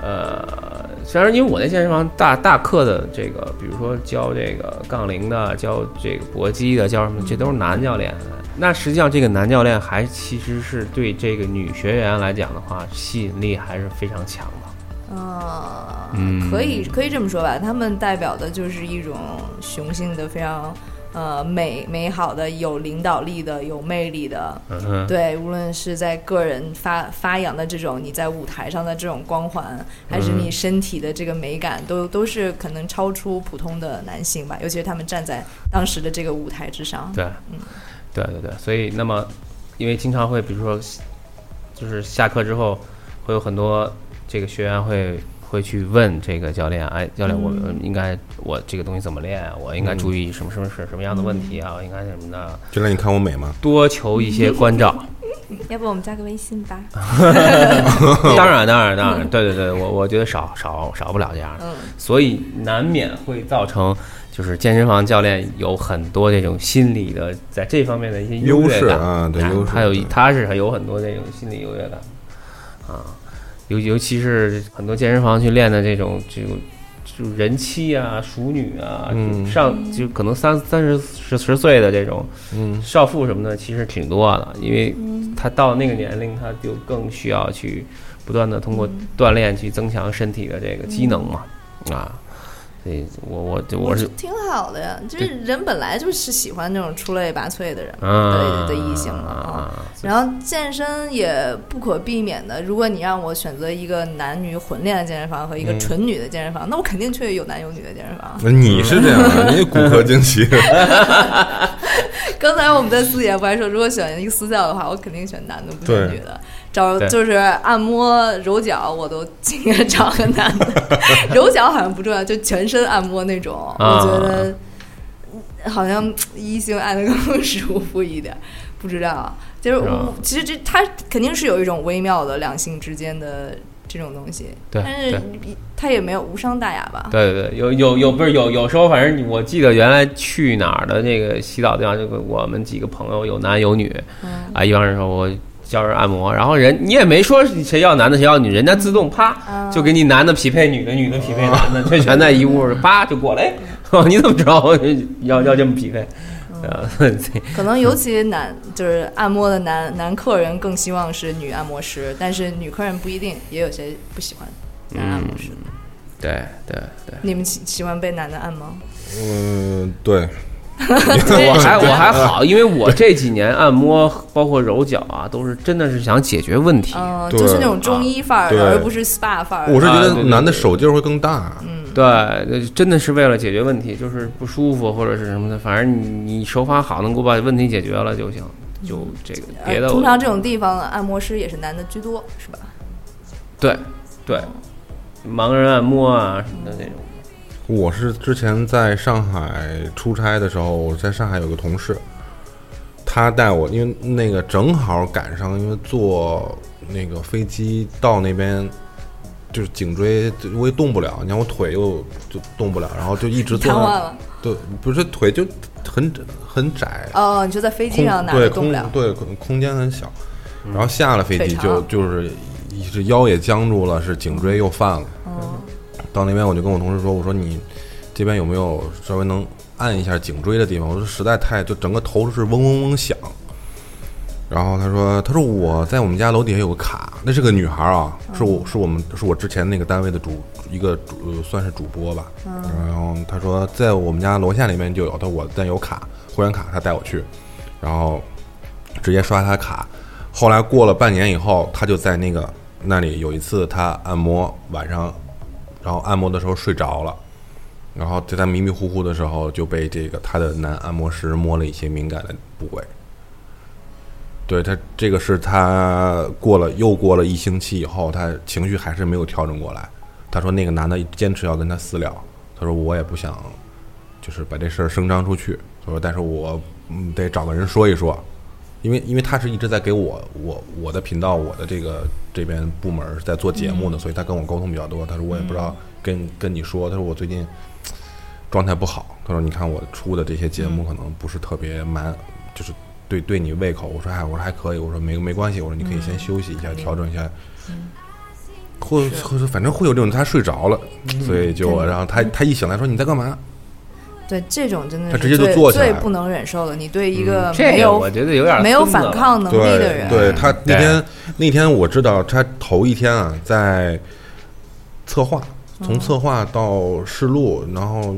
呃，虽然因为我在健身房大大课的这个，比如说教这个杠铃的，教这个搏击的，教什么，这都是男教练。那实际上这个男教练还其实是对这个女学员来讲的话，吸引力还是非常强的。啊，嗯可以可以这么说吧，他们代表的就是一种雄性的非常呃美美好的、有领导力的、有魅力的。对，无论是在个人发发扬的这种你在舞台上的这种光环，还是你身体的这个美感，都都是可能超出普通的男性吧。尤其是他们站在当时的这个舞台之上。对，对对对，所以那么，因为经常会，比如说，就是下课之后，会有很多这个学员会会去问这个教练，哎，教练，我嗯应该我这个东西怎么练啊？我应该注意什么什么是什么样的问题啊？我应该什么的，教练，你看我美吗？多求一些关照。(laughs) 要不我们加个微信吧？(laughs) (laughs) 当然，当然，当然，对对对，我我觉得少少少不了这样所以难免会造成。就是健身房教练有很多这种心理的，在这方面的一些优势越感啊对优势他有他是有很多这种心理优越感啊，尤尤其是很多健身房去练的这种这种就人妻啊、熟女啊，嗯。上就可能三三十十十岁的这种嗯，少妇什么的，其实挺多的，因为他到那个年龄，他就更需要去不断的通过锻炼去增强身体的这个机能嘛，啊，所以我我就我是挺好的呀，就是人本来就是喜欢那种出类拔萃的人啊的的异性嘛啊。啊，然后健身也不可避免的，如果你让我选择一个男女混练的健身房和一个纯女的健身房，那我肯定去有男有女的健身房。那你是这样的，(laughs) 你骨骼惊奇，(laughs) 刚才我们在私底不还说，如果选一个私教的话，我肯定选男的，不选女的。找就是按摩、揉脚，我都尽量找个男的。(laughs) 揉脚好像不重要，就全身按摩那种，啊我觉得好像异性按的更 (laughs) 舒服一点。不知道，就是其实这它肯定是有一种微妙的两性之间的这种东西，对但是它也没有无伤大雅吧？对对对，有有有不是有有时候，反正我记得原来去哪儿的那个洗澡地方，这个我们几个朋友有男有女，嗯啊，一帮人说我教人按摩，然后人你也没说谁要男的谁要女，人家自动啪啊就给你男的匹配女的，女的匹配男的，(laughs) 这全在一屋，啪就过来，哦，(laughs) 你怎么知道我要要这么匹配？呃，(laughs) 可能尤其男就是按摩的男男客人更希望是女按摩师，但是女客人不一定，也有些不喜欢男按摩师。对对对，你们喜喜欢被男的按吗？嗯，对，(laughs) 我还 (laughs) 我还好，因为我这几年按摩包括揉脚啊，都是真的是想解决问题。嗯、就是那种中医范儿的，而不是 SPA 范儿。我是觉得男的手劲儿会更大，嗯对，那真的是为了解决问题，就是不舒服或者是什么的，反正你你手法好，能够把问题解决了就行。就这个别的通常这种地方按摩师也是男的居多，是吧？对对，盲人按摩啊什么的那种。我是之前在上海出差的时候，我在上海有个同事，他带我，因为那个正好赶上，因为坐那个飞机到那边，就是颈椎我也动不了，你看我腿又就动不了，然后就一直坐瘫痪了。对，不是腿就很很窄，哦，你就在飞机空上哪动不了。对空空间很小，然后下了飞机就就是一是腰也僵住了，是颈椎又犯了。哦，到那边我就跟我同事说，我说你这边有没有稍微能按一下颈椎的地方？我说实在太就整个头是嗡嗡嗡响。然后他说，他说我在我们家楼底下有个卡，那是个女孩啊，是我是我们是我之前那个单位的主一个主呃算是主播吧。然后他说在我们家楼下那边就有，他说我但有卡会员卡，他带我去，然后直接刷他卡。后来过了半年以后，他就在那个那里有一次他按摩晚上然后按摩的时候睡着了，然后在他迷迷糊糊的时候就被这个他的男按摩师摸了一些敏感的部位。对他，这个是他过了又过了一星期以后，他情绪还是没有调整过来。他说那个男的坚持要跟他私了，他说我也不想，就是把这事儿声张出去。他说但是我得找个人说一说，因为因为他是一直在给我我我的频道我的这个这边部门在做节目的，所以他跟我沟通比较多。他说我也不知道跟跟你说，他说我最近状态不好，他说你看我出的这些节目可能不是特别满，就是对对你胃口。我说哎，我说还可以，我说没没关系，我说你可以先休息一下，调整一下。或或者反正会有这种他睡着了，所以就然后他他一醒来说你在干嘛？对，这种真的是他直接就最坐起来了最不能忍受的。你对一个没有个我觉得有点没有反抗能力的人，对，他那天那天我知道他头一天啊，在策划，从策划到试录，然后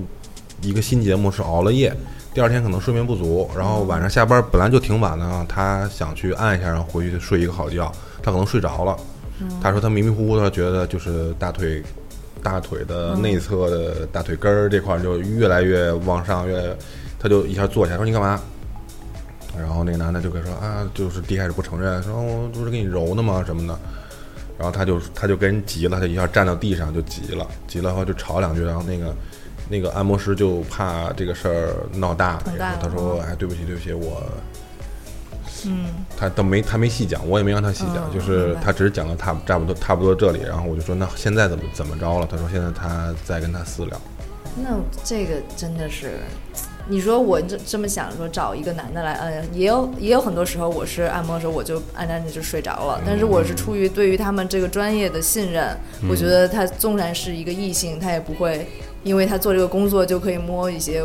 一个新节目是熬了夜，第二天可能睡眠不足，然后晚上下班本来就挺晚的啊，他想去按一下，然后回去睡一个好觉，他可能睡着了。他说他迷迷糊糊的觉得就是大腿。大腿的内侧的大腿根儿这块儿就越来越往上，越来越，他就一下坐起来说：“你干嘛？”然后那个男的就跟说啊，就是第一开始不承认，说我不是给你揉呢吗？什么的，然后他就他就跟人急了，他一下站到地上就急了，急了后就吵两句，然后那个那个按摩师就怕这个事儿闹大，然后他说哎对不起对不起我，嗯，他都没他没细讲，我也没让他细讲，嗯就是他只是讲到差差不多差不多这里，然后我就说那现在怎么怎么着了？他说现在他在跟他私聊，那这个真的是，你说我这这么想说找一个男的来按，也有也有很多时候我是按摩的时候我就按按着就睡着了，但是我是出于对于他们这个专业的信任，我觉得他纵然是一个异性，他也不会。因为他做这个工作就可以摸一些，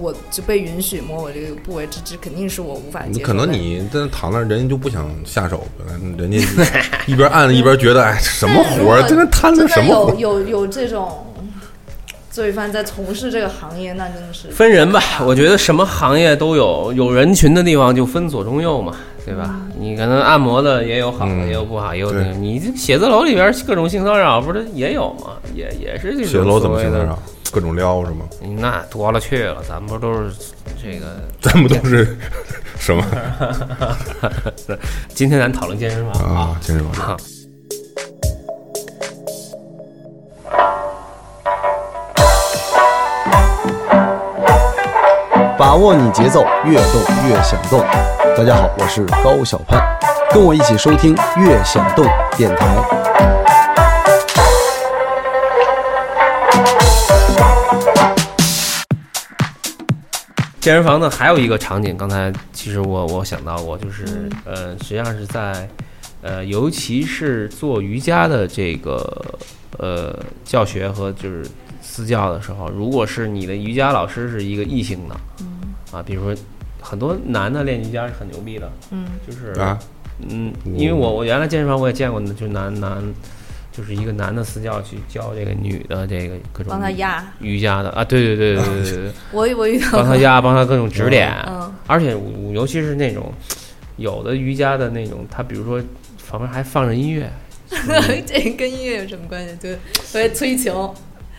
我就被允许摸我这个部位，这这肯定是我无法接受。可能你在那躺那儿，人家就不想下手，人家 (laughs) 一边按一边觉得哎什么活儿，在那摊着什么活有有有这种罪犯在从事这个行业，那真的是分人吧，我觉得什么行业都有，有人群的地方就分左中右嘛，对吧？你可能按摩的也有好的，嗯也有不好，也有那个。你这写字楼里边各种性骚扰，不是也有吗？也也是这种写字楼怎么所谓的性骚扰？各种撩是吗？那多了去了，咱们不都是这个？(laughs) 咱们都是什么 (laughs) 今天咱讨论健身房啊？健身房啊。把握你节奏，越动越想动。大家好，我是高小攀，跟我一起收听《越想动》电台。健身房呢，还有一个场景，刚才其实我我想到过，就是呃，实际上是在呃，尤其是做瑜伽的这个呃教学和就是私教的时候，如果是你的瑜伽老师是一个异性的，啊，比如说很多男的练瑜伽是很牛逼的，嗯，就是啊，嗯，因为我我原来健身房我也见过呢，就男男，就是一个男的私教去教这个女的这个各种帮他压。瑜伽的。啊，对对对对对对对，(laughs) 我我遇到，帮他压，帮他各种指点，嗯。而且我尤其是那种有的瑜伽的那种，他比如说旁边还放着音乐，(laughs) 这跟音乐有什么关系？就特别催情，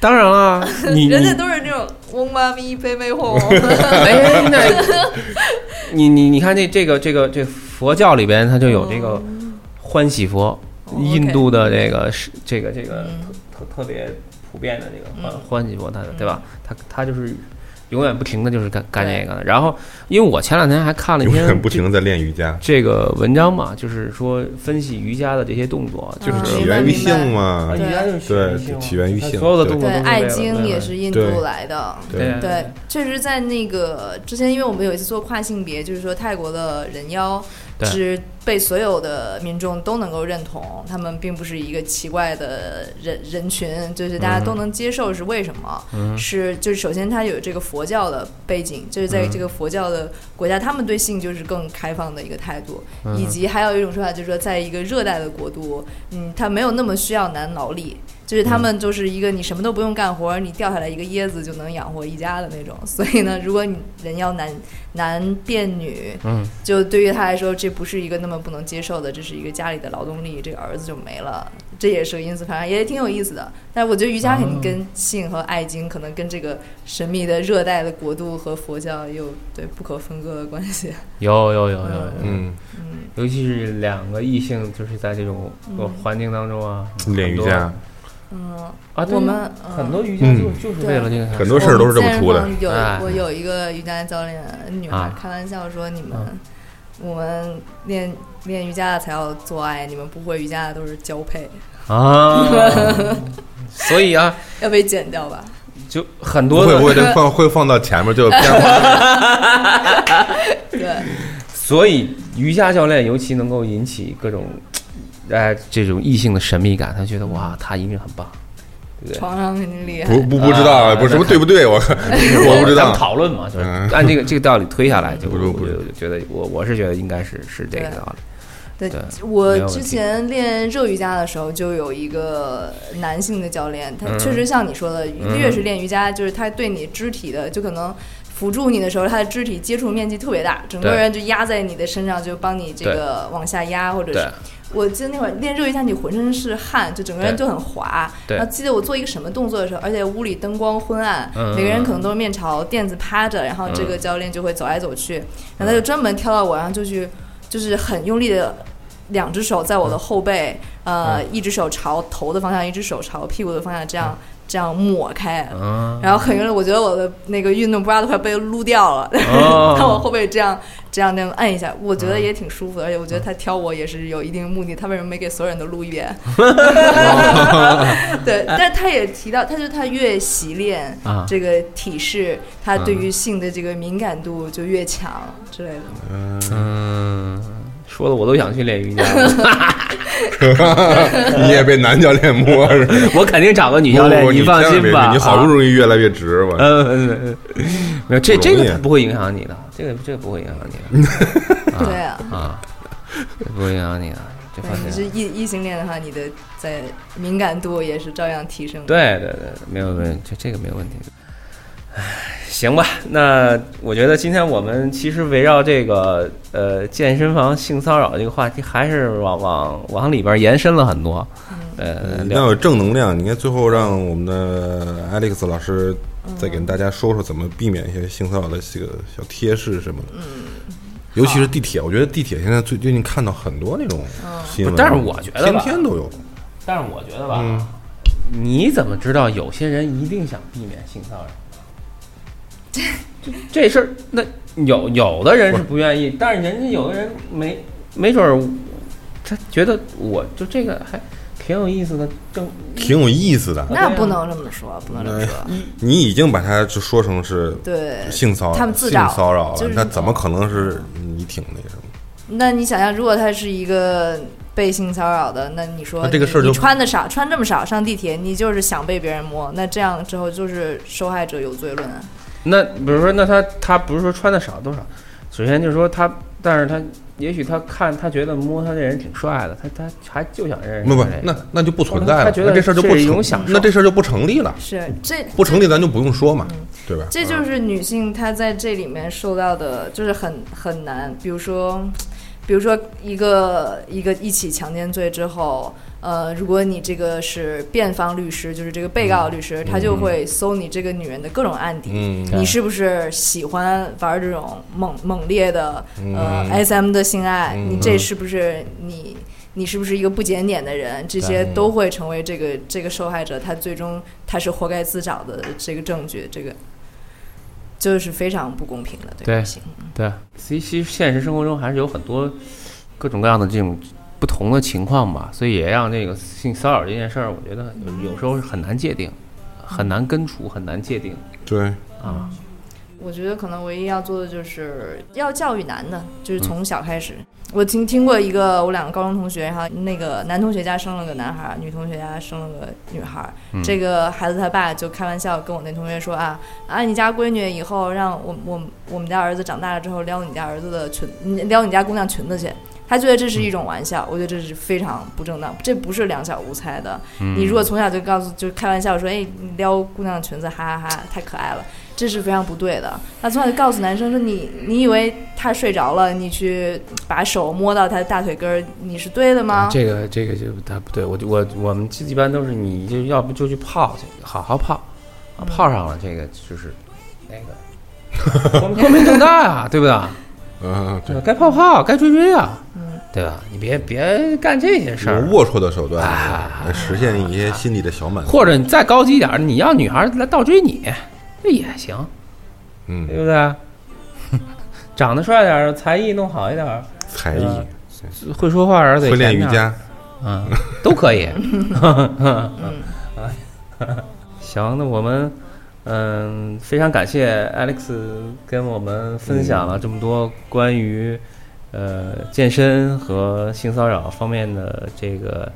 当然了，你 (laughs) 人家都是那种嗡嘛咪呗呗哄，哎，那你你你看这这个这个这佛教里边，它就有这个欢喜佛，哦印度的这个是这个这个特特特别普遍的这个欢嗯。欢喜博他的对吧？他他就是永远不停的就是干干这个的。然后，因为我前两天还看了一永篇远不停的在练瑜伽，这个文章嘛，就是说分析瑜伽的这些动作，就是嗯起源于性嘛啊，瑜伽就是起源于性对起源于性所有的对。对，动作都是爱经也是印度对。来的。对。对，确实，在那个之前，因为我们有一次做跨性别，就是说泰国的人妖对是被所有的民众都能够认同，他们并不是一个奇怪的人人群，就是大家都能接受。是为什么？嗯是就是首先它有这个佛教的背景，就是在这个佛教的国家，他们对性就是更开放的一个态度，嗯以及还有一种说法就是说，在一个热带的国度，嗯，他没有那么需要男劳力。就是他们就是一个你什么都不用干活，你掉下来一个椰子就能养活一家的那种。(laughs) 所以呢，如果你人要男男变女，嗯，就对于他来说，这不是一个那么不能接受的，这是一个家里的劳动力，这个儿子就没了，这也是个因素，反正也挺有意思的。但是我觉得瑜伽肯定跟性和爱经，可能跟这个神秘的热带的国度和佛教有对不可分割的关系。有有有有有，嗯，尤其是两个异性，就是在这种嗯。环境当中啊，练瑜伽，嗯，啊，对我们嗯很多瑜伽就就是为了那个很多事儿都是这么出的有哎。我有一个瑜伽教练女孩啊。开玩笑说：“你们我们练练瑜伽的才要做爱，你们不会瑜伽的都是交配，啊，(laughs) 所以啊，要被剪掉吧？就很多会不会，(laughs) 这放会放到前面就片花。对，所以瑜伽教练尤其能够引起各种，哎，这种异性的神秘感，他觉得哇，他一定很棒，对不对？床上肯定厉害。不不不知道，啊不是什么对不对？我 (laughs) 我不知道咱们。讨论嘛，就是嗯按这个这个道理推下来，就我就觉得我我是觉得应该是是这个道理。对对我之前练热瑜伽的时候，就有一个男性的教练，他嗯确实像你说的，嗯越是练瑜伽，就是他对你肢体的，就可能辅助你的时候，他的肢体接触面积特别大，整个人就压在你的身上，就帮你这个往下压，或者是。我记得那会儿练热瑜伽，你浑身是汗，就整个人就很滑。对。然后记得我做一个什么动作的时候，而且屋里灯光昏暗，嗯。每个人可能都是面朝垫子趴着，然后这个嗯教练就会走来走去，然后他就专门挑到我，然后就去就是很用力的两只手在我的后背，呃，嗯。一只手朝头的方向，一只手朝屁股的方向，这样这样抹开，嗯，然后很用力，我觉得我的那个运动 bra 都快被撸掉了，哦。(laughs) 看我后背这样这样那样按一下，我觉得也挺舒服的，而且我觉得他挑我也是有一定目的，他为什么没给所有人都撸一遍？(laughs) 对，(laughs) 但他也提到，他就他越习练啊。这个体式，他对于性的这个敏感度就越强之类的。嗯，说的我都想去练瑜伽了，(laughs) 你也被男教练摸是吧？(laughs) 我肯定找个女教练，不不不放心吧。你好不容易越来越直，我嗯嗯嗯，嗯没有这这个不会影响你的，这个这个不会影响你的 (laughs) 对啊，啊，不会影响你的，你是心。异异性恋的话，你的在敏感度也是照样提升。对对对，没有问题这这个没有问题。唉，行吧，那我觉得今天我们其实围绕这个呃健身房性骚扰这个话题，还是往往往里边延伸了很多。呃，聊要有正能量。你看，最后让我们的 Alex 老师再给大家说说怎么避免一些性骚扰的这个小贴士什么的。尤其是地铁，我觉得地铁现在最最近看到很多那种新闻，但是我觉得天天都有。但是我觉得吧，你怎么知道有些人一定想避免性骚扰？这 (laughs) 这事儿，那有有的人是不愿意，但是人家有的人没没准儿，他觉得我就这个还挺有意思的，正挺有意思的。那不能这么说，不能这么说。你已经把他就说成是对，性骚扰，他们自找性骚扰了就是，那怎么可能是你挺那个什么？那你想想，如果他是一个被性骚扰的，那你说你这个事儿穿的少，穿这么少上地铁，你就是想被别人摸，那这样之后就是受害者有罪论啊。那比如说，那他他不是说穿的少多少，首先就是说他，但是他也许他看他觉得摸他这人挺帅的，他他还就想认识不不，那那就不存在了，他觉得那这事儿就不成那这事儿就不成立了，是这不成立咱就不用说嘛，对吧？这就是女性她在这里面受到的，就是很很难。比如说，比如说一个一个一起强奸罪之后，呃，如果你这个是辩方律师，就是这个被告律师，他就会搜你这个女人的各种案底。嗯你是不是喜欢玩这种猛猛烈的呃嗯 SM 的性爱？嗯你这是不是你你是不是一个不检点的人？这些都会成为这个这个受害者他最终他是活该自找的这个证据。这个就是非常不公平的对对女性。对，其其实现实生活中还是有很多各种各样的这种不同的情况吧，所以也让这个性骚扰这件事儿，我觉得有有时候是很难界定，很难根除，很难界定对，啊。我觉得可能唯一要做的就是要教育男的，就是从小开始。我听听过一个我两个高中同学，然后那个男同学家生了个男孩，女同学家生了个女孩儿。这个孩子他爸就开玩笑跟我那同学说啊啊，你家闺女以后让我我我们家儿子长大了之后撩你家儿子的裙，撩你家姑娘裙子去。他觉得这是一种玩笑，我觉得这是非常不正当，这不是两小无猜的。你如果从小就告诉，就开玩笑说，哎，你撩姑娘裙子，哈哈哈，太可爱了，这是非常不对的。他从小就告诉男生说，你你以为他睡着了，你去把手摸到他的大腿根儿，你是对的吗？这个这个就他不对，我就我我们一般都是你就要不就去泡去，好好泡，啊泡上了这个就是那个光光明正大啊，对不对？嗯，对？该泡泡，该追追啊，对吧？你别别干这些事儿，龌龊的手段啊来实现一些心里的小满足。或者你再高级一点儿，你要女孩儿来倒追你，这也行，嗯对不对？(laughs) 长得帅点儿，才艺弄好一点儿，才艺会说话而得会练瑜伽，嗯，都可以。(laughs) (laughs) 行，那我们嗯非常感谢 Alex 跟我们分享了这么多关于呃健身和性骚扰方面的这个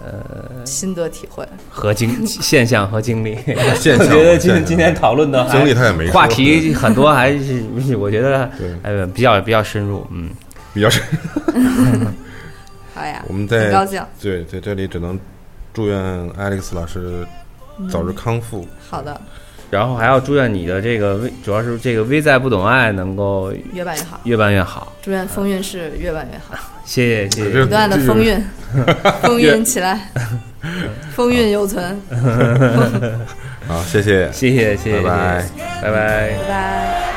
呃心得体会。和经现象和经历。(laughs) 现我象觉得今今天讨论的经历他也没话题很多，还是我觉得对呃比较比较深入，嗯。比较深。好呀，(laughs) 我们在很高兴。对在这里只能祝愿 Alex 老师早日康复。好的，然后还要祝愿你的这个微，主要是这个微在不懂爱能够越办越好。越办越好。祝愿风韵是越办越好，(laughs) 谢谢谢谢，不断的风韵，(laughs) 风韵起来，(laughs) 风韵犹存。好，谢谢，谢谢谢谢，拜拜谢谢拜拜。拜拜。